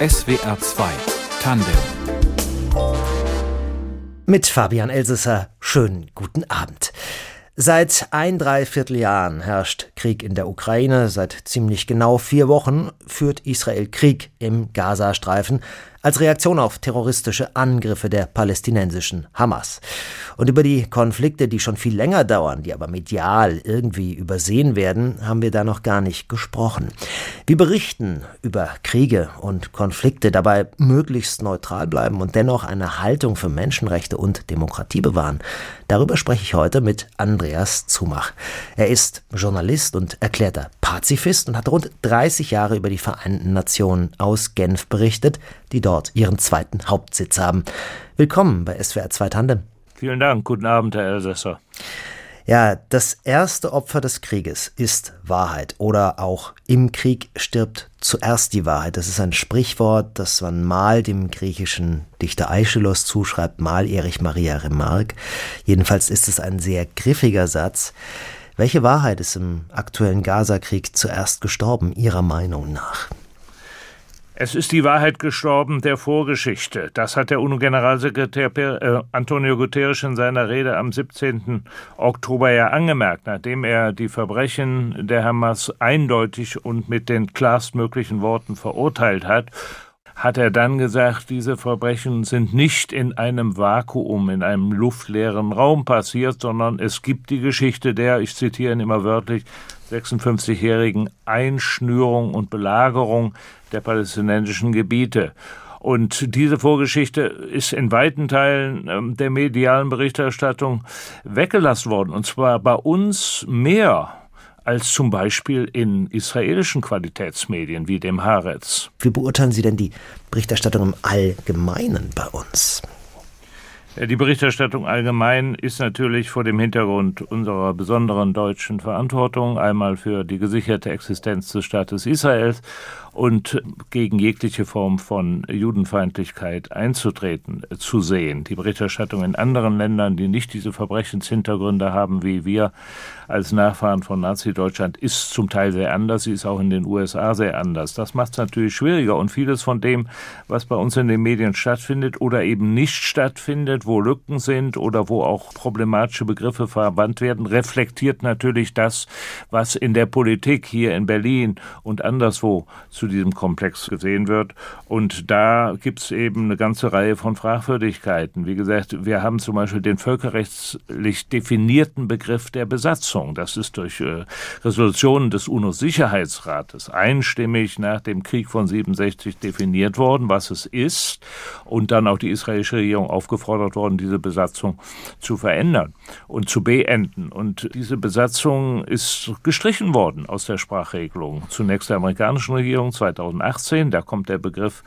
SWR 2 Tandem mit Fabian Elsesser. Schönen guten Abend. Seit ein Dreivierteljahren herrscht Krieg in der Ukraine. Seit ziemlich genau vier Wochen führt Israel Krieg im Gazastreifen als Reaktion auf terroristische Angriffe der palästinensischen Hamas. Und über die Konflikte, die schon viel länger dauern, die aber medial irgendwie übersehen werden, haben wir da noch gar nicht gesprochen. Wir berichten über Kriege und Konflikte, dabei möglichst neutral bleiben und dennoch eine Haltung für Menschenrechte und Demokratie bewahren. Darüber spreche ich heute mit Andreas Zumach. Er ist Journalist und erklärter Pazifist und hat rund 30 Jahre über die Vereinten Nationen aus Genf berichtet, die dort ihren zweiten Hauptsitz haben. Willkommen bei SWR 2 Tandem. Vielen Dank. Guten Abend, Herr Elsässer. Ja, das erste Opfer des Krieges ist Wahrheit oder auch im Krieg stirbt zuerst die Wahrheit. Das ist ein Sprichwort, das man mal dem griechischen Dichter Aeschylus zuschreibt, mal Erich Maria Remarque. Jedenfalls ist es ein sehr griffiger Satz. Welche Wahrheit ist im aktuellen Gaza-Krieg zuerst gestorben, Ihrer Meinung nach? Es ist die Wahrheit gestorben der Vorgeschichte. Das hat der UNO-Generalsekretär äh, Antonio Guterres in seiner Rede am 17. Oktober ja angemerkt, nachdem er die Verbrechen der Hamas eindeutig und mit den klarstmöglichen Worten verurteilt hat hat er dann gesagt, diese Verbrechen sind nicht in einem Vakuum, in einem luftleeren Raum passiert, sondern es gibt die Geschichte der, ich zitiere ihn immer wörtlich, 56-jährigen Einschnürung und Belagerung der palästinensischen Gebiete. Und diese Vorgeschichte ist in weiten Teilen ähm, der medialen Berichterstattung weggelassen worden. Und zwar bei uns mehr als zum Beispiel in israelischen Qualitätsmedien wie dem Haaretz. Wie beurteilen Sie denn die Berichterstattung im Allgemeinen bei uns? Die Berichterstattung allgemein ist natürlich vor dem Hintergrund unserer besonderen deutschen Verantwortung einmal für die gesicherte Existenz des Staates Israels und gegen jegliche Form von Judenfeindlichkeit einzutreten zu sehen. Die Berichterstattung in anderen Ländern, die nicht diese Verbrechenshintergründe haben wie wir als Nachfahren von Nazi-Deutschland, ist zum Teil sehr anders. Sie ist auch in den USA sehr anders. Das macht es natürlich schwieriger und vieles von dem, was bei uns in den Medien stattfindet oder eben nicht stattfindet, wo Lücken sind oder wo auch problematische Begriffe verwandt werden, reflektiert natürlich das, was in der Politik hier in Berlin und anderswo zu diesem Komplex gesehen wird. Und da gibt es eben eine ganze Reihe von Fragwürdigkeiten. Wie gesagt, wir haben zum Beispiel den völkerrechtlich definierten Begriff der Besatzung. Das ist durch äh, Resolutionen des UNO-Sicherheitsrates einstimmig nach dem Krieg von 67 definiert worden, was es ist. Und dann auch die israelische Regierung aufgefordert worden, diese Besatzung zu verändern und zu beenden. Und diese Besatzung ist gestrichen worden aus der Sprachregelung. Zunächst der amerikanischen Regierung, 2018. Da kommt der Begriff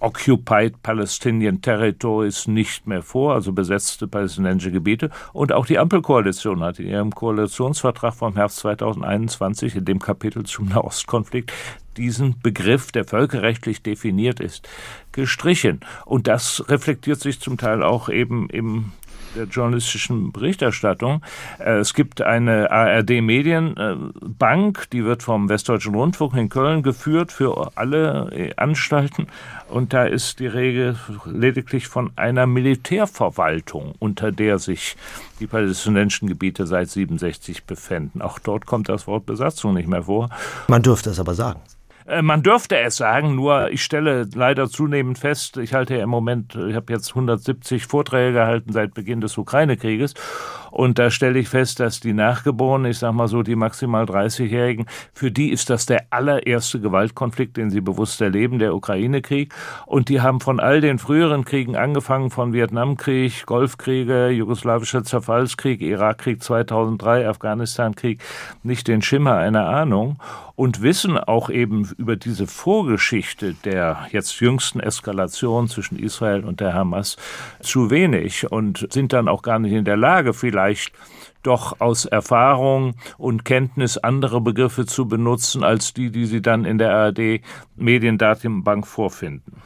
Occupied Palestinian Territories nicht mehr vor, also besetzte palästinensische Gebiete. Und auch die Ampelkoalition hat in ihrem Koalitionsvertrag vom Herbst 2021 in dem Kapitel zum Nahostkonflikt diesen Begriff, der völkerrechtlich definiert ist, gestrichen. Und das reflektiert sich zum Teil auch eben im der journalistischen Berichterstattung. Äh, es gibt eine ARD-Medienbank, die wird vom Westdeutschen Rundfunk in Köln geführt für alle äh, Anstalten. Und da ist die Regel lediglich von einer Militärverwaltung, unter der sich die palästinensischen Gebiete seit 67 befinden. Auch dort kommt das Wort Besatzung nicht mehr vor. Man dürfte es aber sagen. Äh, man dürfte es sagen, nur ich stelle leider zunehmend fest, ich halte ja im Moment, ich habe jetzt 170 Vorträge gehalten seit Beginn des Ukraine-Krieges und da stelle ich fest, dass die Nachgeborenen, ich sag mal so die maximal 30-Jährigen, für die ist das der allererste Gewaltkonflikt, den sie bewusst erleben, der Ukraine-Krieg. Und die haben von all den früheren Kriegen angefangen, von Vietnamkrieg, Golfkriege, jugoslawischer Zerfallskrieg, Irakkrieg 2003, Afghanistan-Krieg, nicht den Schimmer einer Ahnung. Und wissen auch eben über diese Vorgeschichte der jetzt jüngsten Eskalation zwischen Israel und der Hamas zu wenig und sind dann auch gar nicht in der Lage, vielleicht doch aus Erfahrung und Kenntnis andere Begriffe zu benutzen als die, die sie dann in der ARD Mediendatenbank vorfinden.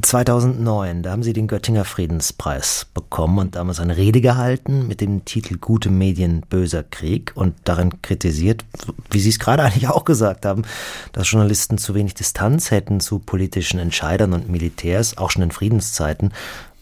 2009, da haben Sie den Göttinger Friedenspreis bekommen und damals eine Rede gehalten mit dem Titel Gute Medien, böser Krieg und darin kritisiert, wie Sie es gerade eigentlich auch gesagt haben, dass Journalisten zu wenig Distanz hätten zu politischen Entscheidern und Militärs, auch schon in Friedenszeiten.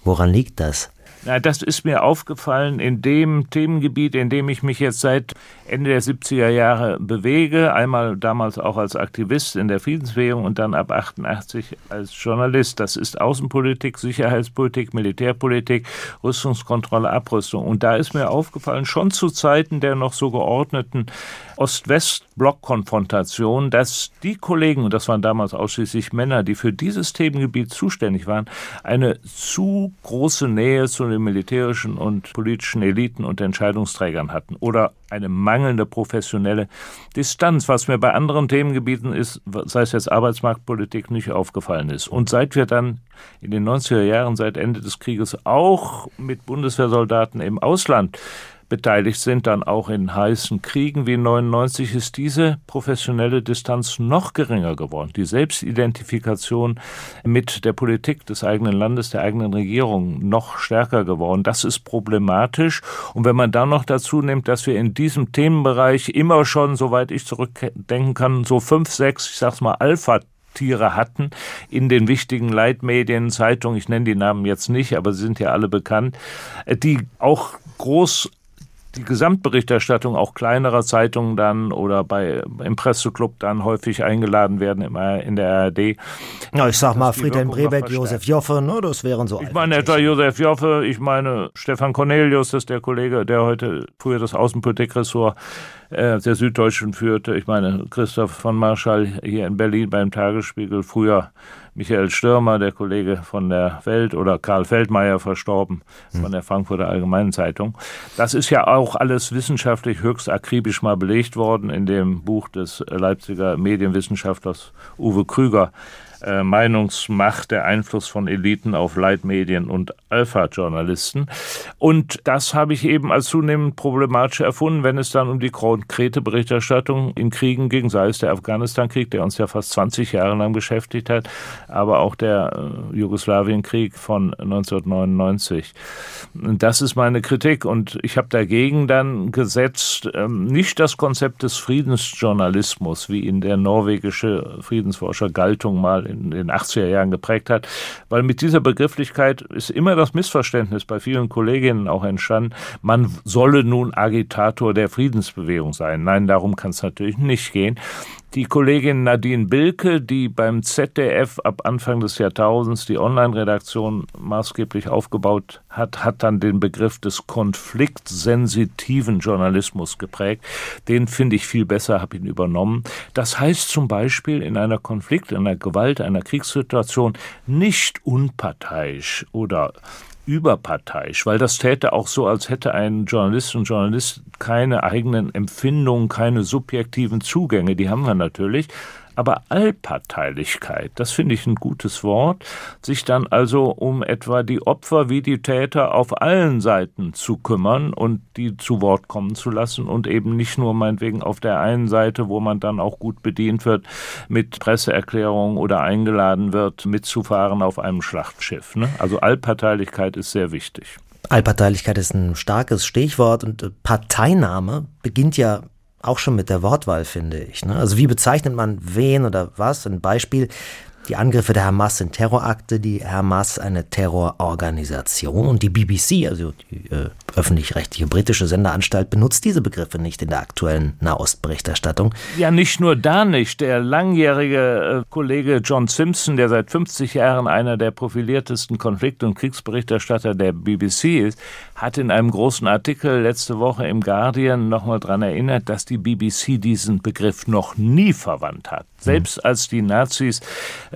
Woran liegt das? Na, das ist mir aufgefallen in dem Themengebiet, in dem ich mich jetzt seit Ende der 70er Jahre bewege. Einmal damals auch als Aktivist in der Friedensbewegung und dann ab 88 als Journalist. Das ist Außenpolitik, Sicherheitspolitik, Militärpolitik, Rüstungskontrolle, Abrüstung. Und da ist mir aufgefallen, schon zu Zeiten der noch so geordneten Ost-West-Block-Konfrontation, dass die Kollegen, und das waren damals ausschließlich Männer, die für dieses Themengebiet zuständig waren, eine zu große Nähe zu den militärischen und politischen Eliten und Entscheidungsträgern hatten oder eine mangelnde professionelle Distanz, was mir bei anderen Themengebieten ist, sei es jetzt Arbeitsmarktpolitik, nicht aufgefallen ist. Und seit wir dann in den 90er Jahren, seit Ende des Krieges auch mit Bundeswehrsoldaten im Ausland beteiligt sind, dann auch in heißen Kriegen wie 99, ist diese professionelle Distanz noch geringer geworden. Die Selbstidentifikation mit der Politik des eigenen Landes, der eigenen Regierung noch stärker geworden. Das ist problematisch. Und wenn man dann noch dazu nimmt, dass wir in diesem Themenbereich immer schon, soweit ich zurückdenken kann, so fünf, sechs, ich sag's mal, Alpha Tiere hatten in den wichtigen Leitmedien, Zeitungen, ich nenne die Namen jetzt nicht, aber sie sind ja alle bekannt, die auch groß die Gesamtberichterstattung auch kleinerer Zeitungen dann oder bei im Presseclub dann häufig eingeladen werden immer in der ARD. Ja, ich sag mal Friedhelm Brebeck, Josef Joffe, ne, das wären so. Ich meine etwa Josef Joffe, ich meine Stefan Cornelius, das ist der Kollege, der heute früher das Außenpolitikressort äh, der Süddeutschen führte. Ich meine Christoph von Marschall hier in Berlin beim Tagesspiegel, früher Michael Stürmer, der Kollege von der Welt, oder Karl Feldmeier verstorben von hm. der Frankfurter Allgemeinen Zeitung. Das ist ja auch alles wissenschaftlich höchst akribisch mal belegt worden in dem Buch des Leipziger Medienwissenschaftlers Uwe Krüger äh, Meinungsmacht, der Einfluss von Eliten auf Leitmedien und Alpha-Journalisten. Und das habe ich eben als zunehmend problematisch erfunden, wenn es dann um die konkrete Berichterstattung in Kriegen ging, sei es der Afghanistan-Krieg, der uns ja fast 20 Jahre lang beschäftigt hat, aber auch der äh, Jugoslawienkrieg von 1999. Das ist meine Kritik und ich habe dagegen dann gesetzt, ähm, nicht das Konzept des Friedensjournalismus, wie ihn der norwegische Friedensforscher Galtung mal in den 80er Jahren geprägt hat, weil mit dieser Begrifflichkeit ist immer das Missverständnis bei vielen Kolleginnen auch entstanden, man solle nun Agitator der Friedensbewegung sein. Nein, darum kann es natürlich nicht gehen. Die Kollegin Nadine Bilke, die beim ZDF ab Anfang des Jahrtausends die Online-Redaktion maßgeblich aufgebaut hat, hat dann den Begriff des konfliktsensitiven Journalismus geprägt. Den finde ich viel besser, habe ihn übernommen. Das heißt zum Beispiel in einer Konflikt, in einer Gewalt, einer Kriegssituation nicht unparteiisch oder überparteiisch, weil das täte auch so, als hätte ein Journalist und Journalist keine eigenen Empfindungen, keine subjektiven Zugänge. Die haben wir natürlich. Aber Allparteilichkeit, das finde ich ein gutes Wort, sich dann also um etwa die Opfer wie die Täter auf allen Seiten zu kümmern und die zu Wort kommen zu lassen und eben nicht nur meinetwegen auf der einen Seite, wo man dann auch gut bedient wird mit Presseerklärungen oder eingeladen wird, mitzufahren auf einem Schlachtschiff. Ne? Also Allparteilichkeit ist sehr wichtig. Allparteilichkeit ist ein starkes Stichwort und äh, Parteinahme beginnt ja auch schon mit der Wortwahl, finde ich. Ne? Also wie bezeichnet man wen oder was? Ein Beispiel. Die Angriffe der Hamas sind Terrorakte, die Hamas eine Terrororganisation und die BBC, also die äh, öffentlich-rechtliche britische Senderanstalt, benutzt diese Begriffe nicht in der aktuellen Nahostberichterstattung. Ja, nicht nur da nicht. Der langjährige äh, Kollege John Simpson, der seit 50 Jahren einer der profiliertesten Konflikt- und Kriegsberichterstatter der BBC ist, hat in einem großen Artikel letzte Woche im Guardian nochmal daran erinnert, dass die BBC diesen Begriff noch nie verwandt hat. Selbst als die Nazis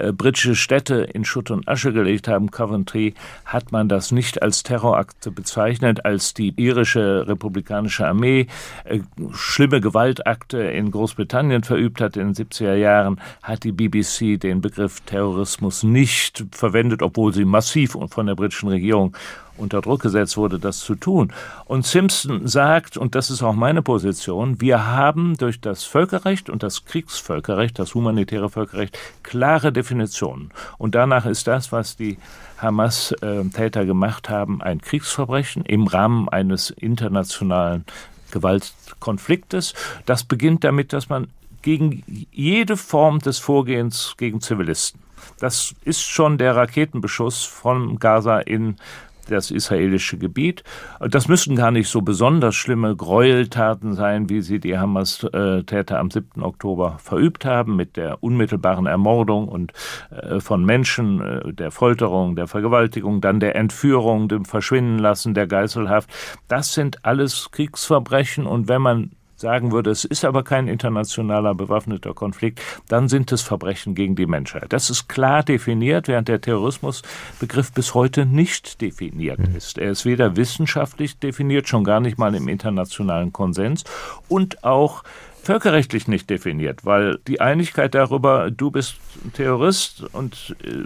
äh, britische Städte in Schutt und Asche gelegt haben, Coventry, hat man das nicht als Terrorakte bezeichnet, als die irische republikanische Armee äh, schlimme Gewaltakte in Großbritannien verübt hat in den 70er Jahren, hat die BBC den Begriff Terrorismus nicht verwendet, obwohl sie massiv von der britischen Regierung unter Druck gesetzt wurde, das zu tun. Und Simpson sagt, und das ist auch meine Position, wir haben durch das Völkerrecht und das Kriegsvölkerrecht, das humanitäre Völkerrecht, klare Definitionen. Und danach ist das, was die Hamas-Täter gemacht haben, ein Kriegsverbrechen im Rahmen eines internationalen Gewaltkonfliktes. Das beginnt damit, dass man gegen jede Form des Vorgehens gegen Zivilisten das ist schon der Raketenbeschuss von Gaza in das israelische Gebiet. Das müssen gar nicht so besonders schlimme Gräueltaten sein, wie sie die Hamas-Täter am 7. Oktober verübt haben, mit der unmittelbaren Ermordung und äh, von Menschen, äh, der Folterung, der Vergewaltigung, dann der Entführung, dem Verschwindenlassen, der Geiselhaft. Das sind alles Kriegsverbrechen und wenn man sagen würde, es ist aber kein internationaler bewaffneter Konflikt, dann sind es Verbrechen gegen die Menschheit. Das ist klar definiert, während der Terrorismusbegriff bis heute nicht definiert mhm. ist. Er ist weder wissenschaftlich definiert, schon gar nicht mal im internationalen Konsens und auch völkerrechtlich nicht definiert, weil die Einigkeit darüber, du bist ein Terrorist und äh,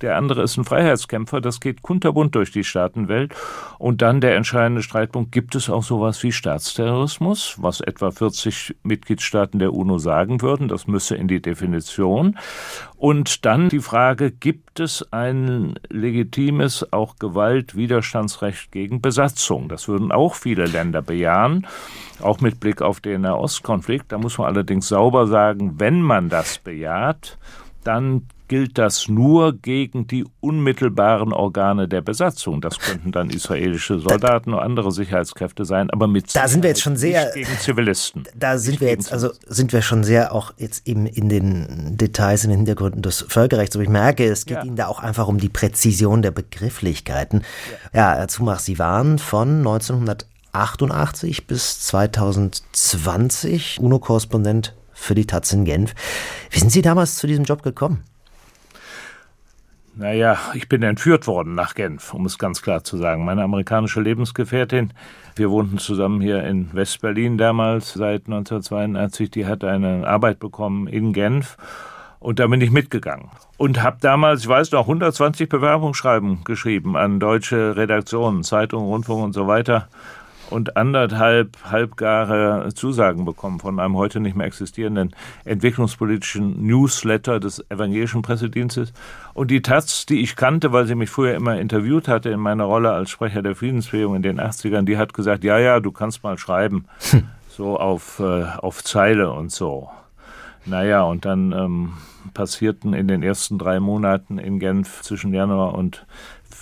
der andere ist ein Freiheitskämpfer, das geht kunterbunt durch die Staatenwelt. Und dann der entscheidende Streitpunkt, gibt es auch sowas wie Staatsterrorismus, was etwa 40 Mitgliedstaaten der UNO sagen würden, das müsse in die Definition. Und dann die Frage, gibt es ein legitimes, auch Gewaltwiderstandsrecht gegen Besatzung? Das würden auch viele Länder bejahen, auch mit Blick auf den Nahostkonflikt. Da muss man allerdings sauber sagen, wenn man das bejaht, dann gilt das nur gegen die unmittelbaren Organe der Besatzung. Das könnten dann israelische Soldaten oder andere Sicherheitskräfte sein, aber mit da sind wir jetzt schon sehr gegen Zivilisten. Da sind wir jetzt also sind wir schon sehr auch jetzt eben in den Details in den Hintergründen des Völkerrechts. Aber ich merke, es geht ja. Ihnen da auch einfach um die Präzision der Begrifflichkeiten. Ja, Herr Zumach, Sie waren von 1988 bis 2020 UNO-Korrespondent für die Taz in Genf. Wie sind Sie damals zu diesem Job gekommen? Naja, ich bin entführt worden nach Genf, um es ganz klar zu sagen. Meine amerikanische Lebensgefährtin, wir wohnten zusammen hier in Westberlin damals seit 1982, die hat eine Arbeit bekommen in Genf. Und da bin ich mitgegangen und habe damals, ich weiß noch, 120 Bewerbungsschreiben geschrieben an deutsche Redaktionen, Zeitungen, Rundfunk und so weiter und anderthalb halbgare Zusagen bekommen von einem heute nicht mehr existierenden entwicklungspolitischen Newsletter des evangelischen Pressedienstes. Und die Taz, die ich kannte, weil sie mich früher immer interviewt hatte in meiner Rolle als Sprecher der Friedensbewegung in den 80ern, die hat gesagt, ja, ja, du kannst mal schreiben. Hm. So auf, äh, auf Zeile und so. Naja, und dann ähm, passierten in den ersten drei Monaten in Genf zwischen Januar und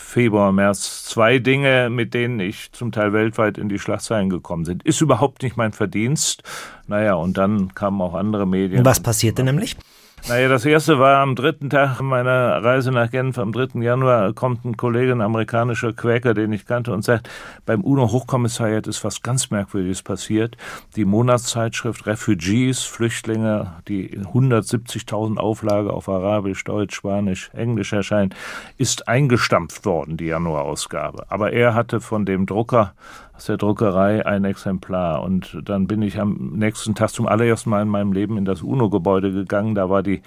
Februar, März zwei Dinge, mit denen ich zum Teil weltweit in die Schlagzeilen gekommen bin. Ist überhaupt nicht mein Verdienst. Naja, und dann kamen auch andere Medien. Was passierte nämlich? Naja, das erste war am dritten Tag meiner Reise nach Genf, am 3. Januar, kommt ein Kollege, ein amerikanischer Quäker, den ich kannte, und sagt, beim UNO-Hochkommissariat ist was ganz Merkwürdiges passiert. Die Monatszeitschrift Refugees, Flüchtlinge, die 170.000 Auflage auf Arabisch, Deutsch, Spanisch, Englisch erscheint, ist eingestampft worden, die Januarausgabe. Aber er hatte von dem Drucker aus der Druckerei ein Exemplar. Und dann bin ich am nächsten Tag zum allerersten Mal in meinem Leben in das UNO-Gebäude gegangen. Da war die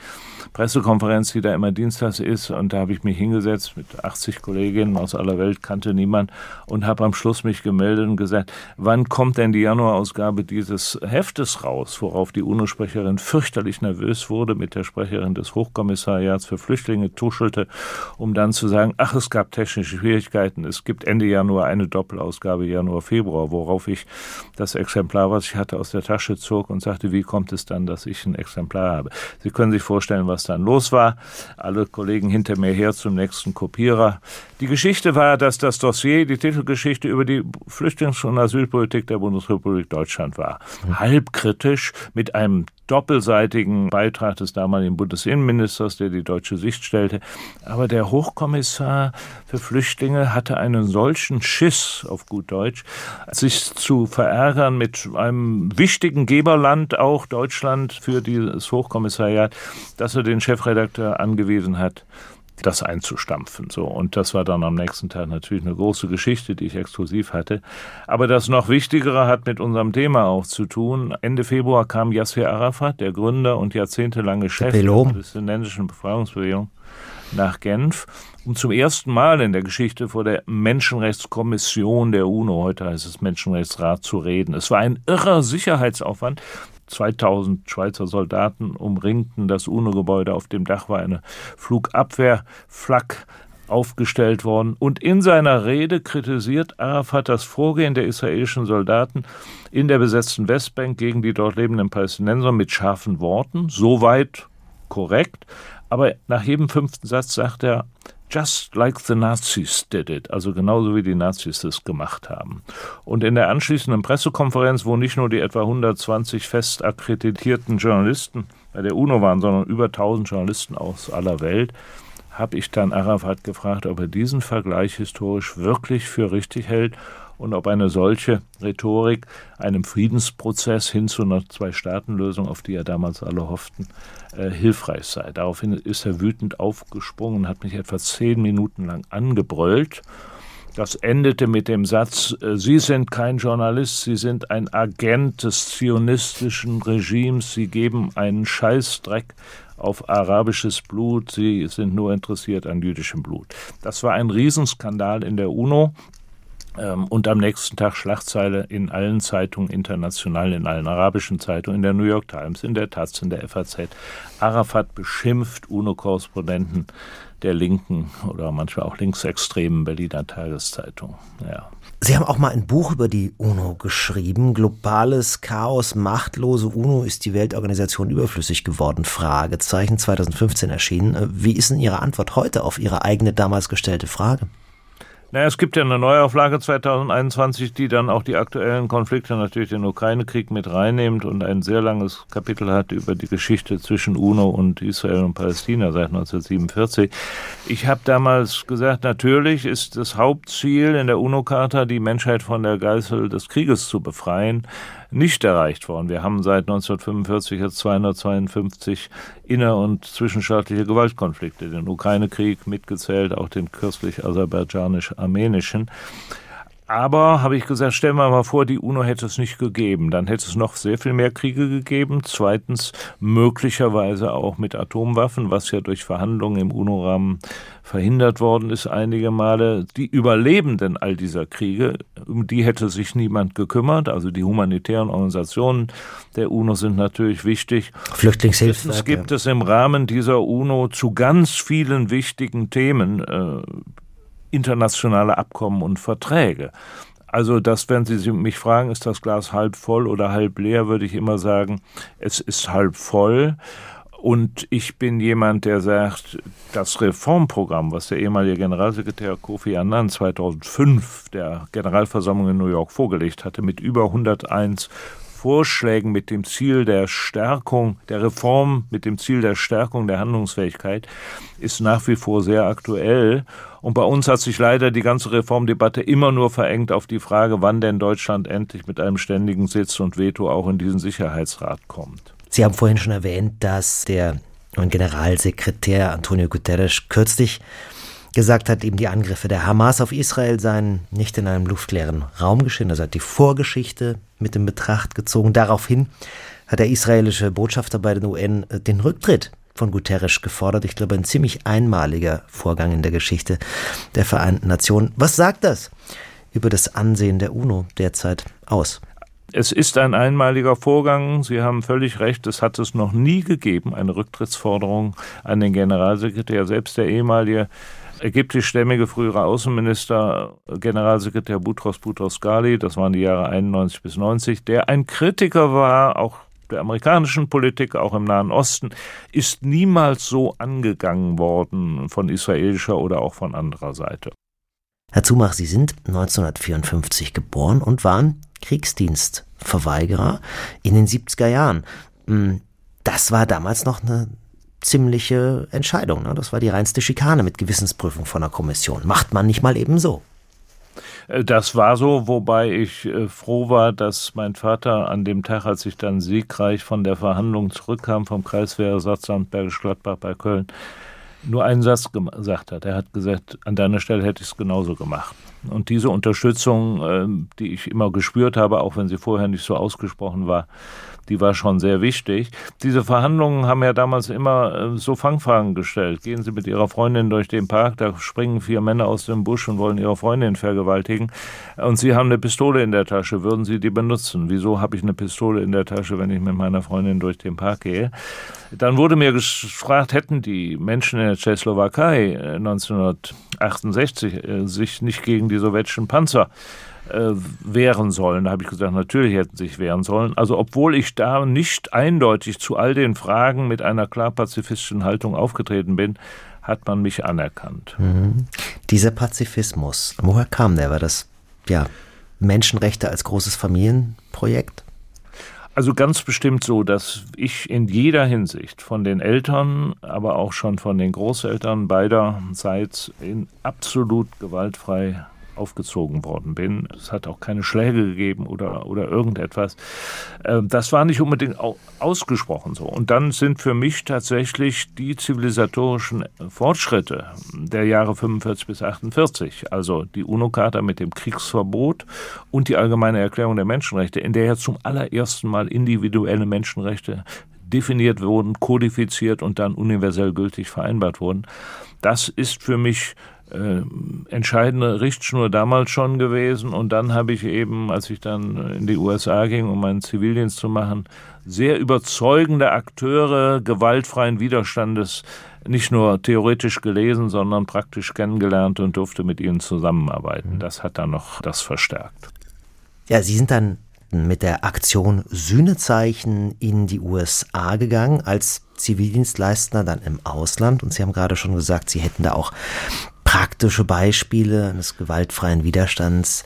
Pressekonferenz, die da immer dienstags ist. Und da habe ich mich hingesetzt mit 80 Kolleginnen aus aller Welt, kannte niemand und habe am Schluss mich gemeldet und gesagt, wann kommt denn die Januarausgabe dieses Heftes raus, worauf die UNO-Sprecherin fürchterlich nervös wurde, mit der Sprecherin des Hochkommissariats für Flüchtlinge tuschelte, um dann zu sagen, ach, es gab technische Schwierigkeiten, es gibt Ende Januar eine Doppelausgabe Januar Januar, Februar, worauf ich das Exemplar, was ich hatte, aus der Tasche zog und sagte, wie kommt es dann, dass ich ein Exemplar habe? Sie können sich vorstellen, was dann los war. Alle Kollegen hinter mir her zum nächsten Kopierer. Die Geschichte war, dass das Dossier, die Titelgeschichte über die Flüchtlings- und Asylpolitik der Bundesrepublik Deutschland war. Halb kritisch mit einem doppelseitigen Beitrag des damaligen Bundesinnenministers, der die deutsche Sicht stellte. Aber der Hochkommissar für Flüchtlinge hatte einen solchen Schiss, auf gut Deutsch, sich zu verärgern mit einem wichtigen Geberland, auch Deutschland, für dieses Hochkommissariat, dass er den Chefredakteur angewiesen hat, das einzustampfen. So. Und das war dann am nächsten Tag natürlich eine große Geschichte, die ich exklusiv hatte. Aber das noch Wichtigere hat mit unserem Thema auch zu tun. Ende Februar kam Yasser Arafat, der Gründer und jahrzehntelange Chef der palästinensischen Befreiungsbewegung, nach Genf, um zum ersten Mal in der Geschichte vor der Menschenrechtskommission der UNO, heute heißt es Menschenrechtsrat, zu reden. Es war ein irrer Sicherheitsaufwand. 2000 Schweizer Soldaten umringten das UNO-Gebäude. Auf dem Dach war eine Flugabwehrflak aufgestellt worden. Und in seiner Rede kritisiert Arafat das Vorgehen der israelischen Soldaten in der besetzten Westbank gegen die dort lebenden Palästinenser mit scharfen Worten. Soweit korrekt. Aber nach jedem fünften Satz sagt er, just like the Nazis did it, also genauso wie die Nazis es gemacht haben. Und in der anschließenden Pressekonferenz, wo nicht nur die etwa 120 fest akkreditierten Journalisten bei der UNO waren, sondern über 1000 Journalisten aus aller Welt, habe ich dann Arafat gefragt, ob er diesen Vergleich historisch wirklich für richtig hält und ob eine solche Rhetorik einem Friedensprozess hin zu einer Zwei-Staaten-Lösung, auf die ja damals alle hofften, äh, hilfreich sei. Daraufhin ist er wütend aufgesprungen, hat mich etwa zehn Minuten lang angebrüllt. Das endete mit dem Satz, äh, Sie sind kein Journalist, Sie sind ein Agent des zionistischen Regimes, Sie geben einen Scheißdreck auf arabisches Blut, Sie sind nur interessiert an jüdischem Blut. Das war ein Riesenskandal in der UNO. Ähm, und am nächsten Tag Schlagzeile in allen Zeitungen international, in allen arabischen Zeitungen, in der New York Times, in der Taz, in der FAZ. Arafat beschimpft UNO-Korrespondenten der linken oder manchmal auch linksextremen Berliner Tageszeitung. Ja. Sie haben auch mal ein Buch über die UNO geschrieben. Globales Chaos, machtlose UNO ist die Weltorganisation überflüssig geworden? Fragezeichen 2015 erschienen. Wie ist denn Ihre Antwort heute auf Ihre eigene damals gestellte Frage? Naja, es gibt ja eine Neuauflage 2021, die dann auch die aktuellen Konflikte, natürlich den Ukraine-Krieg mit reinnimmt und ein sehr langes Kapitel hat über die Geschichte zwischen UNO und Israel und Palästina seit 1947. Ich habe damals gesagt, natürlich ist das Hauptziel in der UNO-Charta, die Menschheit von der Geißel des Krieges zu befreien nicht erreicht worden. Wir haben seit 1945 jetzt 252 inner- und zwischenstaatliche Gewaltkonflikte, den Ukraine-Krieg mitgezählt, auch den kürzlich aserbaidschanisch-armenischen. Aber, habe ich gesagt, stellen wir mal vor, die UNO hätte es nicht gegeben. Dann hätte es noch sehr viel mehr Kriege gegeben. Zweitens, möglicherweise auch mit Atomwaffen, was ja durch Verhandlungen im UNO-Rahmen verhindert worden ist einige Male. Die Überlebenden all dieser Kriege, um die hätte sich niemand gekümmert. Also die humanitären Organisationen der UNO sind natürlich wichtig. Flüchtlingshilfe. Es gibt es im Rahmen dieser UNO zu ganz vielen wichtigen Themen äh, internationale Abkommen und Verträge. Also das, wenn Sie mich fragen, ist das Glas halb voll oder halb leer, würde ich immer sagen, es ist halb voll. Und ich bin jemand, der sagt, das Reformprogramm, was der ehemalige Generalsekretär Kofi Annan 2005 der Generalversammlung in New York vorgelegt hatte, mit über 101 Vorschlägen mit dem Ziel der Stärkung, der Reform, mit dem Ziel der Stärkung der Handlungsfähigkeit, ist nach wie vor sehr aktuell. Und bei uns hat sich leider die ganze Reformdebatte immer nur verengt auf die Frage, wann denn Deutschland endlich mit einem ständigen Sitz und Veto auch in diesen Sicherheitsrat kommt. Sie haben vorhin schon erwähnt, dass der Generalsekretär Antonio Guterres kürzlich gesagt hat, eben die Angriffe der Hamas auf Israel seien nicht in einem luftleeren Raum geschehen. Also hat die Vorgeschichte mit in Betracht gezogen. Daraufhin hat der israelische Botschafter bei den UN äh, den Rücktritt von Guterres gefordert. Ich glaube, ein ziemlich einmaliger Vorgang in der Geschichte der Vereinten Nationen. Was sagt das über das Ansehen der UNO derzeit aus? Es ist ein einmaliger Vorgang. Sie haben völlig recht. Es hat es noch nie gegeben, eine Rücktrittsforderung an den Generalsekretär. Selbst der ehemalige ägyptischstämmige frühere Außenminister, Generalsekretär Boutros Boutros Ghali, das waren die Jahre 91 bis 90, der ein Kritiker war, auch der amerikanischen Politik, auch im Nahen Osten, ist niemals so angegangen worden von israelischer oder auch von anderer Seite. Herr Zumach, Sie sind 1954 geboren und waren Kriegsdienstverweigerer in den 70er Jahren. Hm, das war damals noch eine ziemliche Entscheidung. Ne? Das war die reinste Schikane mit Gewissensprüfung von der Kommission. Macht man nicht mal eben so. Äh, das war so, wobei ich äh, froh war, dass mein Vater an dem Tag, als ich dann siegreich von der Verhandlung zurückkam vom Kreiswehrersatzamt Bergisch Gladbach bei Köln, nur einen Satz gesagt hat. Er hat gesagt, an deiner Stelle hätte ich es genauso gemacht. Und diese Unterstützung, ähm, die ich immer gespürt habe, auch wenn sie vorher nicht so ausgesprochen war, die war schon sehr wichtig. Diese Verhandlungen haben ja damals immer äh, so Fangfragen gestellt. Gehen Sie mit Ihrer Freundin durch den Park, da springen vier Männer aus dem Busch und wollen Ihre Freundin vergewaltigen. Und Sie haben eine Pistole in der Tasche. Würden Sie die benutzen? Wieso habe ich eine Pistole in der Tasche, wenn ich mit meiner Freundin durch den Park gehe? Dann wurde mir gefragt, hätten die Menschen in der Tschechoslowakei 1968 äh, äh, sich nicht gegen die sowjetischen Panzer äh, wehren sollen. Da habe ich gesagt, natürlich hätten sie sich wehren sollen. Also obwohl ich da nicht eindeutig zu all den Fragen mit einer klar pazifistischen Haltung aufgetreten bin, hat man mich anerkannt. Mhm. Dieser Pazifismus, woher kam der? War das ja Menschenrechte als großes Familienprojekt? Also ganz bestimmt so, dass ich in jeder Hinsicht von den Eltern, aber auch schon von den Großeltern beiderseits in absolut gewaltfrei aufgezogen worden bin. Es hat auch keine Schläge gegeben oder, oder irgendetwas. Ähm, das war nicht unbedingt ausgesprochen so. Und dann sind für mich tatsächlich die zivilisatorischen Fortschritte der Jahre 45 bis 48, also die UNO-Charta mit dem Kriegsverbot und die Allgemeine Erklärung der Menschenrechte, in der ja zum allerersten Mal individuelle Menschenrechte definiert wurden, kodifiziert und dann universell gültig vereinbart wurden. Das ist für mich äh, entscheidende Richtschnur damals schon gewesen. Und dann habe ich eben, als ich dann in die USA ging, um meinen Zivildienst zu machen, sehr überzeugende Akteure gewaltfreien Widerstandes nicht nur theoretisch gelesen, sondern praktisch kennengelernt und durfte mit ihnen zusammenarbeiten. Mhm. Das hat dann noch das verstärkt. Ja, Sie sind dann mit der Aktion Sühnezeichen in die USA gegangen, als Zivildienstleister dann im Ausland. Und Sie haben gerade schon gesagt, Sie hätten da auch praktische Beispiele eines gewaltfreien Widerstands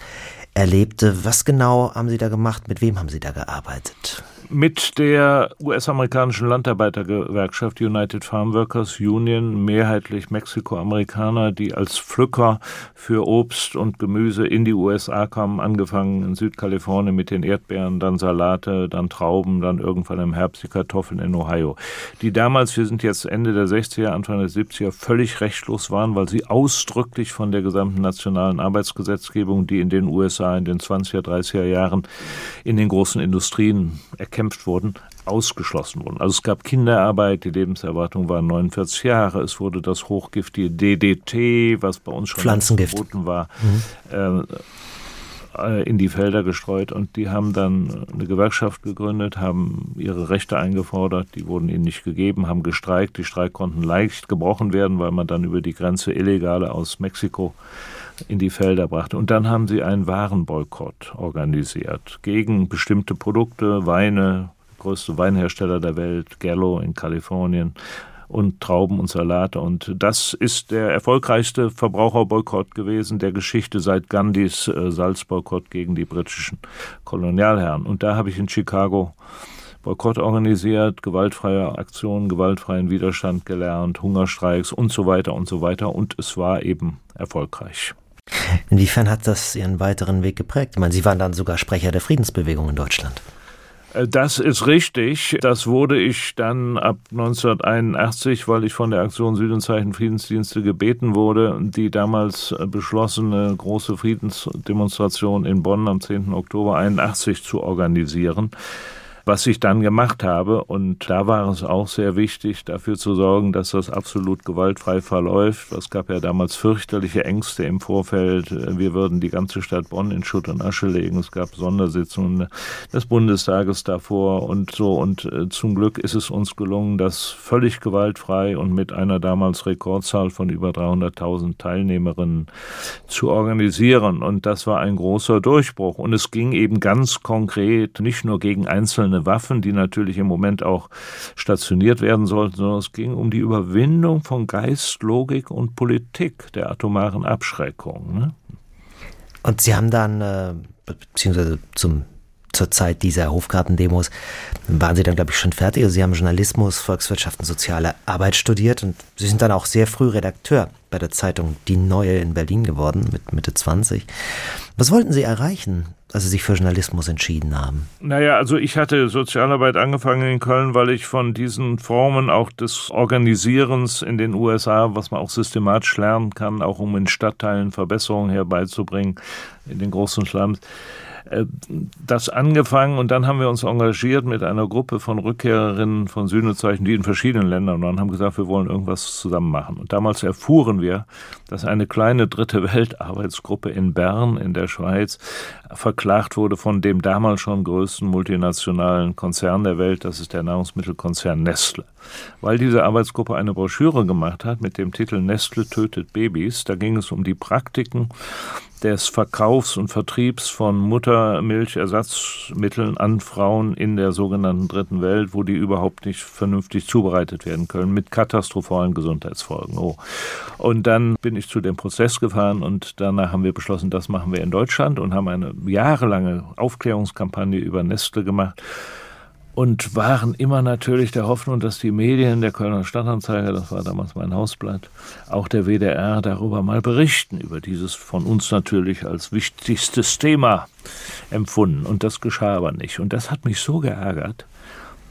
erlebte. Was genau haben Sie da gemacht? Mit wem haben Sie da gearbeitet? Mit der US-amerikanischen Landarbeitergewerkschaft United Farm Workers Union, mehrheitlich Mexikoamerikaner, die als Pflücker für Obst und Gemüse in die USA kamen, angefangen in Südkalifornien mit den Erdbeeren, dann Salate, dann Trauben, dann irgendwann im Herbst die Kartoffeln in Ohio. Die damals, wir sind jetzt Ende der 60er, Anfang der 70er, völlig rechtlos waren, weil sie ausdrücklich von der gesamten nationalen Arbeitsgesetzgebung, die in den USA in den 20er, 30er Jahren in den großen Industrien erkämpft bekämpft wurden, ausgeschlossen wurden. Also es gab Kinderarbeit, die Lebenserwartung war 49 Jahre. Es wurde das hochgiftige DDT, was bei uns schon verboten war, mhm. äh, in die Felder gestreut. Und die haben dann eine Gewerkschaft gegründet, haben ihre Rechte eingefordert, die wurden ihnen nicht gegeben, haben gestreikt. Die Streik konnten leicht gebrochen werden, weil man dann über die Grenze Illegale aus Mexiko in die Felder brachte. Und dann haben sie einen Warenboykott organisiert gegen bestimmte Produkte, Weine, größte Weinhersteller der Welt, Gallo in Kalifornien und Trauben und Salate. Und das ist der erfolgreichste Verbraucherboykott gewesen der Geschichte seit Gandhis äh, Salzboykott gegen die britischen Kolonialherren. Und da habe ich in Chicago Boykott organisiert, gewaltfreie Aktionen, gewaltfreien Widerstand gelernt, Hungerstreiks und so weiter und so weiter. Und es war eben erfolgreich. Inwiefern hat das Ihren weiteren Weg geprägt? Ich meine, Sie waren dann sogar Sprecher der Friedensbewegung in Deutschland. Äh, das ist richtig. Das wurde ich dann ab 1981, weil ich von der Aktion Südenzeichen Friedensdienste gebeten wurde, die damals äh, beschlossene große Friedensdemonstration in Bonn am 10. Oktober 81 zu organisieren was ich dann gemacht habe. Und da war es auch sehr wichtig, dafür zu sorgen, dass das absolut gewaltfrei verläuft. Es gab ja damals fürchterliche Ängste im Vorfeld. Wir würden die ganze Stadt Bonn in Schutt und Asche legen. Es gab Sondersitzungen des Bundestages davor und so. Und äh, zum Glück ist es uns gelungen, das völlig gewaltfrei und mit einer damals Rekordzahl von über 300.000 Teilnehmerinnen zu organisieren. Und das war ein großer Durchbruch. Und es ging eben ganz konkret nicht nur gegen einzelne einzelne Waffen, die natürlich im Moment auch stationiert werden sollten, sondern es ging um die Überwindung von Geist, Logik und Politik der atomaren Abschreckung. Ne? Und Sie haben dann, äh, beziehungsweise zum zur Zeit dieser Hofgartendemos waren Sie dann, glaube ich, schon fertig. Also Sie haben Journalismus, Volkswirtschaft und soziale Arbeit studiert und Sie sind dann auch sehr früh Redakteur bei der Zeitung Die Neue in Berlin geworden, mit Mitte 20. Was wollten Sie erreichen, als Sie sich für Journalismus entschieden haben? Naja, also ich hatte Sozialarbeit angefangen in Köln, weil ich von diesen Formen auch des Organisierens in den USA, was man auch systematisch lernen kann, auch um in Stadtteilen Verbesserungen herbeizubringen, in den großen äh, das angefangen und dann haben wir uns engagiert mit einer Gruppe von Rückkehrerinnen von Sühnezeichen, die in verschiedenen Ländern waren, haben gesagt, wir wollen irgendwas zusammen machen. Und damals erfuhren wir, dass eine kleine dritte Weltarbeitsgruppe in Bern in der Schweiz verklagt wurde von dem damals schon größten multinationalen Konzern der Welt, das ist der Nahrungsmittelkonzern Nestle. Weil diese Arbeitsgruppe eine Broschüre gemacht hat mit dem Titel Nestle tötet Babys, da ging es um die Praktiken des Verkaufs und Vertriebs von Muttermilchersatzmitteln an Frauen in der sogenannten Dritten Welt, wo die überhaupt nicht vernünftig zubereitet werden können, mit katastrophalen Gesundheitsfolgen. Oh. Und dann bin ich zu dem Prozess gefahren und danach haben wir beschlossen, das machen wir in Deutschland und haben eine jahrelange Aufklärungskampagne über Nestle gemacht und waren immer natürlich der Hoffnung, dass die Medien, der Kölner Stadtanzeiger, das war damals mein Hausblatt, auch der WDR darüber mal berichten, über dieses von uns natürlich als wichtigstes Thema empfunden. Und das geschah aber nicht. Und das hat mich so geärgert,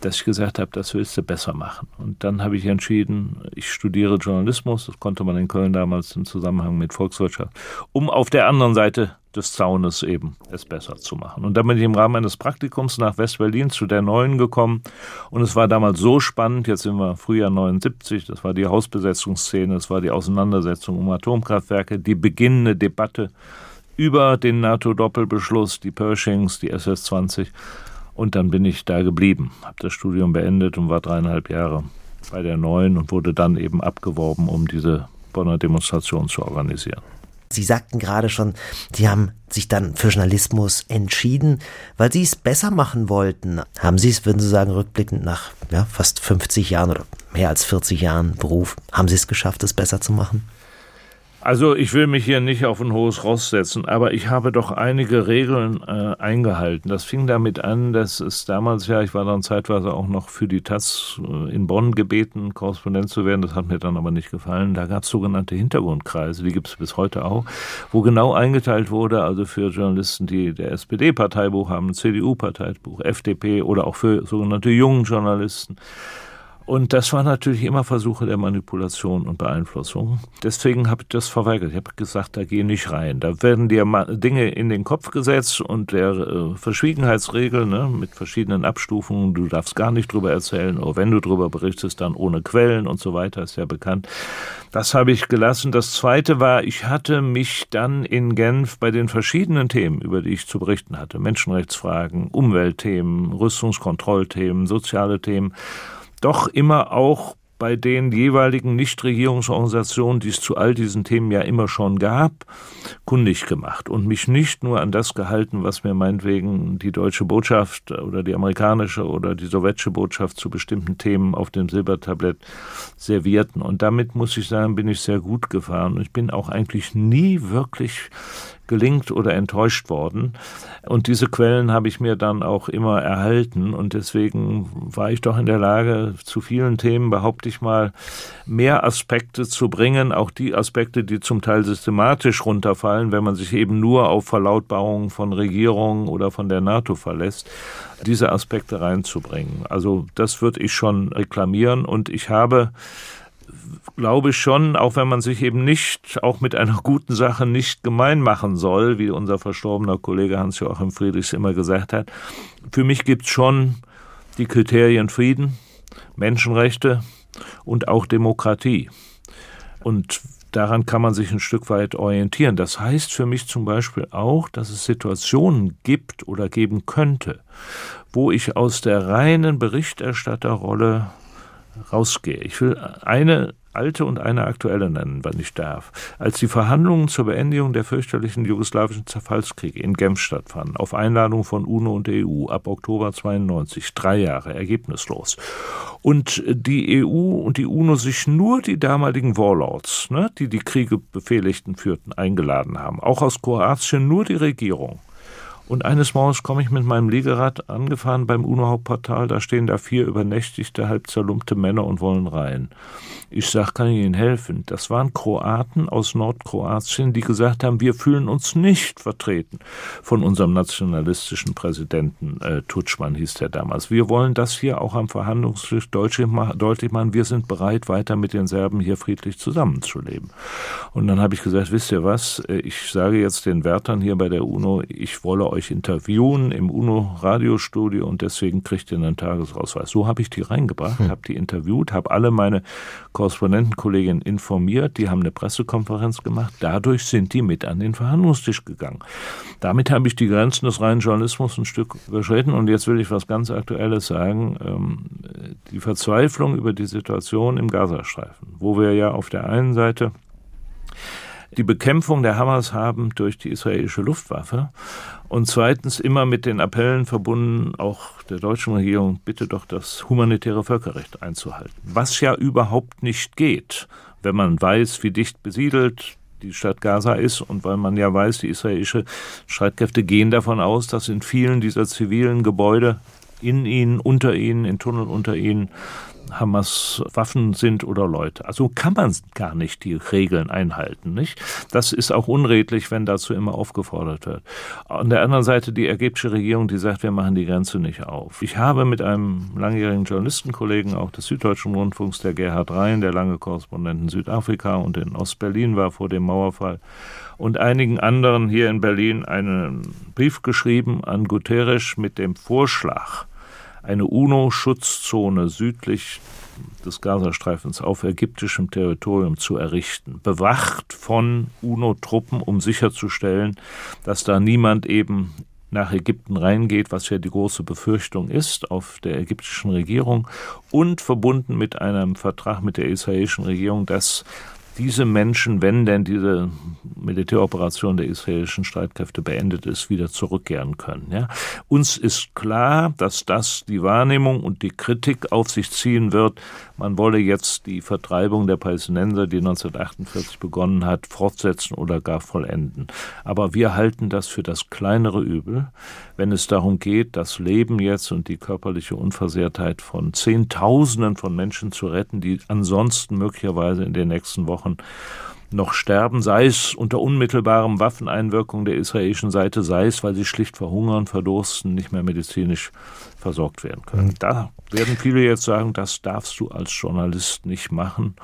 dass ich gesagt habe, das willst du besser machen. Und dann habe ich entschieden, ich studiere Journalismus, das konnte man in Köln damals im Zusammenhang mit Volkswirtschaft, um auf der anderen Seite des Zaunes eben es besser zu machen. Und dann bin ich im Rahmen eines Praktikums nach West-Berlin zu der Neuen gekommen. Und es war damals so spannend, jetzt sind wir Frühjahr 79, das war die Hausbesetzungsszene, das war die Auseinandersetzung um Atomkraftwerke, die beginnende Debatte über den NATO-Doppelbeschluss, die Pershings, die SS-20 und dann bin ich da geblieben, habe das Studium beendet und war dreieinhalb Jahre bei der Neuen und wurde dann eben abgeworben, um diese Bonner Demonstration zu organisieren. Sie sagten gerade schon, Sie haben sich dann für Journalismus entschieden, weil Sie es besser machen wollten. Haben Sie es, würden Sie sagen, rückblickend nach ja, fast 50 Jahren oder mehr als 40 Jahren Beruf, haben Sie es geschafft, es besser zu machen? Also ich will mich hier nicht auf ein hohes Ross setzen, aber ich habe doch einige Regeln äh, eingehalten. Das fing damit an, dass es damals ja, ich war dann zeitweise auch noch für die Taz äh, in Bonn gebeten, Korrespondent zu werden. Das hat mir dann aber nicht gefallen. Da gab es sogenannte Hintergrundkreise, die gibt es bis heute auch, wo genau eingeteilt wurde, also für Journalisten, die der SPD-Parteibuch haben, CDU-Parteibuch, FDP oder auch für sogenannte jungen Journalisten. Und das war natürlich immer Versuche der Manipulation und Beeinflussung. Deswegen habe ich das verweigert. Ich habe gesagt, da gehe nicht rein. Da werden dir Dinge in den Kopf gesetzt und der äh, Verschwiegenheitsregel ne, mit verschiedenen Abstufungen, du darfst gar nicht drüber erzählen, oder wenn du drüber berichtest, dann ohne Quellen und so weiter, ist ja bekannt. Das habe ich gelassen. Das zweite war, ich hatte mich dann in Genf bei den verschiedenen Themen, über die ich zu berichten hatte, Menschenrechtsfragen, Umweltthemen, Rüstungskontrollthemen, soziale Themen, doch immer auch bei den jeweiligen Nichtregierungsorganisationen, die es zu all diesen Themen ja immer schon gab, kundig gemacht und mich nicht nur an das gehalten, was mir meinetwegen die deutsche Botschaft oder die amerikanische oder die sowjetische Botschaft zu bestimmten Themen auf dem Silbertablett servierten. Und damit muss ich sagen, bin ich sehr gut gefahren. Und ich bin auch eigentlich nie wirklich gelingt oder enttäuscht worden. Und diese Quellen habe ich mir dann auch immer erhalten und deswegen war ich doch in der Lage, zu vielen Themen, behaupte ich mal, mehr Aspekte zu bringen, auch die Aspekte, die zum Teil systematisch runterfallen, wenn man sich eben nur auf Verlautbarungen von Regierungen oder von der NATO verlässt, diese Aspekte reinzubringen. Also das würde ich schon reklamieren und ich habe glaube schon, auch wenn man sich eben nicht, auch mit einer guten Sache nicht gemein machen soll, wie unser verstorbener Kollege Hans-Joachim Friedrichs immer gesagt hat, für mich gibt es schon die Kriterien Frieden, Menschenrechte und auch Demokratie. Und daran kann man sich ein Stück weit orientieren. Das heißt für mich zum Beispiel auch, dass es Situationen gibt oder geben könnte, wo ich aus der reinen Berichterstatterrolle rausgehe. Ich will eine alte und eine aktuelle nennen, wenn ich darf. Als die Verhandlungen zur Beendigung der fürchterlichen jugoslawischen Zerfallskriege in Genf stattfanden, auf Einladung von UNO und der EU ab Oktober 92, drei Jahre ergebnislos, und die EU und die UNO sich nur die damaligen Warlords, ne, die die Kriege befehligten, führten, eingeladen haben, auch aus Kroatien nur die Regierung, Und eines Morgens komme ich mit meinem Liegerad angefahren beim UNO-Hauptportal. Da stehen da vier übernächtigte, halb zerlumpte Männer und wollen rein. Ich sag, kann ich Ihnen helfen? Das waren Kroaten aus Nordkroatien, die gesagt haben, wir fühlen uns nicht vertreten von unserem nationalistischen Präsidenten. Äh, Tutschmann hieß der damals. Wir wollen das hier auch am Verhandlungstisch deutlich machen. Wir sind bereit, weiter mit den Serben hier friedlich zusammenzuleben. Und dann habe ich gesagt, wisst ihr was? Äh, ich sage jetzt den Wärtern hier bei der UNO, ich wolle euch interviewen im UNO-Radiostudio und deswegen kriegt ihr einen Tagesausweis. So habe ich die reingebracht, hm. habe die interviewt, habe alle meine Korrespondentenkolleginnen informiert, die haben eine Pressekonferenz gemacht. Dadurch sind die mit an den Verhandlungstisch gegangen. Damit habe ich die Grenzen des reinen Journalismus ein Stück überschritten und jetzt will ich was ganz Aktuelles sagen. Ähm, die Verzweiflung über die Situation im Gazastreifen, wo wir ja auf der einen Seite die Bekämpfung der Hamas haben durch die israelische Luftwaffe und zweitens immer mit den Appellen verbunden, auch der deutschen Regierung, bitte doch das humanitäre Völkerrecht einzuhalten. Was ja überhaupt nicht geht, wenn man weiß, wie dicht besiedelt die Stadt Gaza ist und weil man ja weiß, die israelische Streitkräfte gehen davon aus, dass in vielen dieser zivilen Gebäude in ihnen, unter ihnen, in Tunneln unter ihnen Hamas Waffen sind oder Leute. Also kann man gar nicht die Regeln einhalten, nicht? Das ist auch unredlich, wenn dazu immer aufgefordert wird. An der anderen Seite die ägyptische Regierung, die sagt, wir machen die Grenze nicht auf. Ich habe mit einem langjährigen Journalistenkollegen auch des Süddeutschen Rundfunks, der Gerhard Rhein, der lange Korrespondent in Südafrika und in Ostberlin war vor dem Mauerfall, und einigen anderen hier in Berlin einen Brief geschrieben an Guterres mit dem Vorschlag, eine UNO-Schutzzone südlich des Gazastreifens auf ägyptischem Territorium zu errichten, bewacht von UNO-Truppen, um sicherzustellen, dass da niemand eben nach Ägypten reingeht, was ja die große Befürchtung ist auf der ägyptischen Regierung. Und verbunden mit einem Vertrag mit der israelischen Regierung, dass diese Menschen, wenn denn diese Militäroperation der israelischen Streitkräfte beendet ist, wieder zurückkehren können. Ja? Uns ist klar, dass das die Wahrnehmung und die Kritik auf sich ziehen wird. Man wolle jetzt die Vertreibung der Palästinenser, die 1948 begonnen hat, fortsetzen oder gar vollenden. Aber wir halten das für das kleinere Übel, wenn es darum geht, das Leben jetzt und die körperliche Unversehrtheit von Zehntausenden von Menschen zu retten, die ansonsten möglicherweise in den nächsten Wochen Wochen noch sterben, sei es unter unmittelbarem Waffeneinwirkung der israelischen Seite, sei es, weil sie schlicht verhungern, verdursten, nicht mehr medizinisch versorgt werden können. Mhm. Da werden viele jetzt sagen, das darfst du als Journalist nicht machen.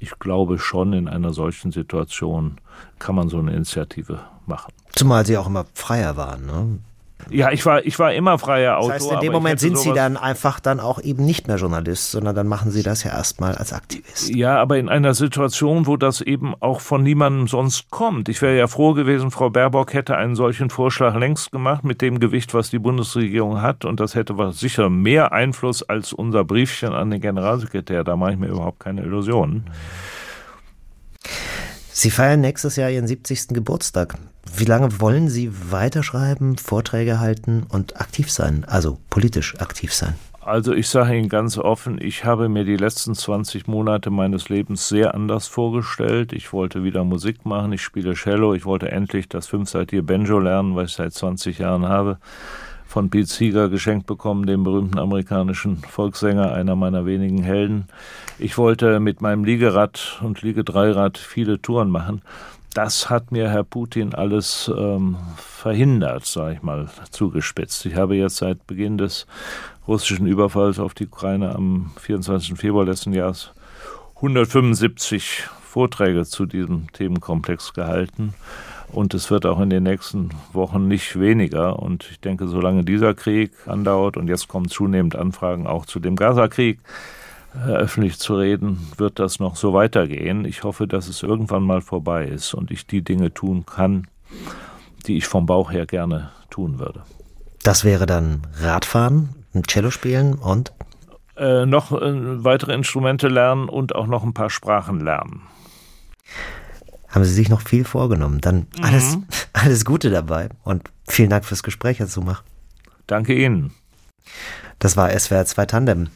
Ich glaube schon, in einer solchen Situation kann man so eine Initiative machen. Zumal sie auch immer freier waren. Ne? Ja, ich war, ich war immer freier Autor. Das heißt, in dem Moment sind Sie dann einfach dann auch eben nicht mehr Journalist, sondern dann machen Sie das ja erstmal als Aktivist. Ja, aber in einer Situation, wo das eben auch von niemandem sonst kommt. Ich wäre ja froh gewesen, Frau Baerbock hätte einen solchen Vorschlag längst gemacht mit dem Gewicht, was die Bundesregierung hat. Und das hätte sicher mehr Einfluss als unser Briefchen an den Generalsekretär. Da mache ich mir überhaupt keine Illusionen. Sie feiern nächstes Jahr Ihren 70. Geburtstag. Wie lange wollen Sie weiterschreiben, Vorträge halten und aktiv sein, also politisch aktiv sein? Also ich sage Ihnen ganz offen, ich habe mir die letzten 20 Monate meines Lebens sehr anders vorgestellt. Ich wollte wieder Musik machen, ich spiele Cello, ich wollte endlich das fünfseitige Banjo lernen, was ich seit 20 Jahren habe von Pete Seeger geschenkt bekommen, dem berühmten amerikanischen Volkssänger, einer meiner wenigen Helden. Ich wollte mit meinem Liegerad und Liegedreirad viele Touren machen das hat mir Herr Putin alles ähm, verhindert, sage ich mal, zugespitzt. Ich habe jetzt seit Beginn des russischen Überfalls auf die Ukraine am 24. Februar letzten Jahres 175 Vorträge zu diesem Themenkomplex gehalten. Und es wird auch in den nächsten Wochen nicht weniger. Und ich denke, solange dieser Krieg andauert und jetzt kommen zunehmend Anfragen auch zu dem Gaza-Krieg, öffentlich zu reden, wird das noch so weitergehen. Ich hoffe, dass es irgendwann mal vorbei ist und ich die Dinge tun kann, die ich vom Bauch her gerne tun würde. Das wäre dann Radfahren, ein Cello spielen und? Äh, noch äh, weitere Instrumente lernen und auch noch ein paar Sprachen lernen. Haben Sie sich noch viel vorgenommen? Dann alles, mhm. alles Gute dabei und vielen Dank fürs Gespräch, Herr Zumach. Danke Ihnen. Das war SWR 2 Tandem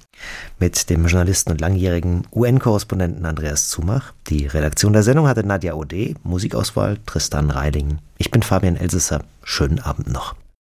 mit dem Journalisten und langjährigen UN-Korrespondenten Andreas Zumach. Die Redaktion der Sendung hatte Nadja Ode, Musikauswahl Tristan Reiling. Ich bin Fabian Elsesser. Schönen Abend noch.